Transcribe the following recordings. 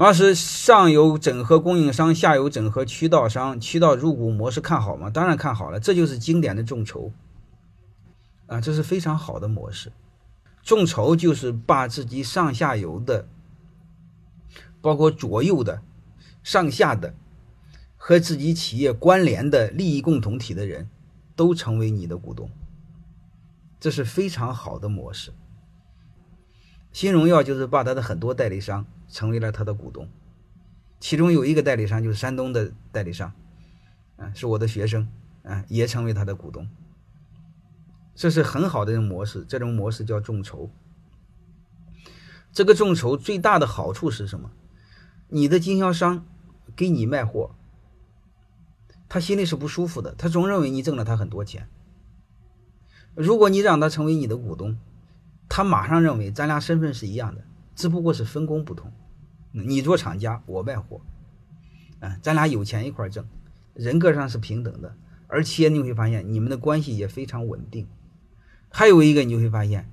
马老师，上游整合供应商，下游整合渠道商，渠道入股模式看好吗？当然看好了，这就是经典的众筹啊，这是非常好的模式。众筹就是把自己上下游的，包括左右的、上下的和自己企业关联的利益共同体的人，都成为你的股东，这是非常好的模式。新荣耀就是把他的很多代理商成为了他的股东，其中有一个代理商就是山东的代理商，啊，是我的学生，啊，也成为他的股东。这是很好的一种模式，这种模式叫众筹。这个众筹最大的好处是什么？你的经销商给你卖货，他心里是不舒服的，他总认为你挣了他很多钱。如果你让他成为你的股东，他马上认为咱俩身份是一样的，只不过是分工不同。你做厂家，我卖货，啊，咱俩有钱一块挣，人格上是平等的，而且你会发现你们的关系也非常稳定。还有一个，你会发现，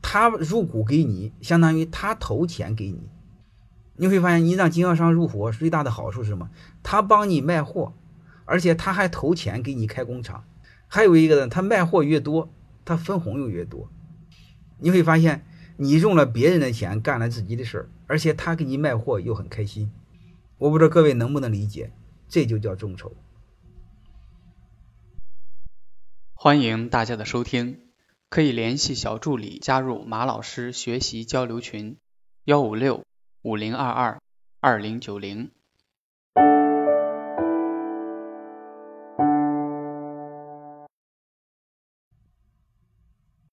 他入股给你，相当于他投钱给你。你会发现，你让经销商入伙最大的好处是什么？他帮你卖货，而且他还投钱给你开工厂。还有一个呢，他卖货越多，他分红又越多。你会发现，你用了别人的钱干了自己的事儿，而且他给你卖货又很开心。我不知道各位能不能理解，这就叫众筹。欢迎大家的收听。可以联系小助理加入马老师学习交流群，幺五六五零二二二零九零。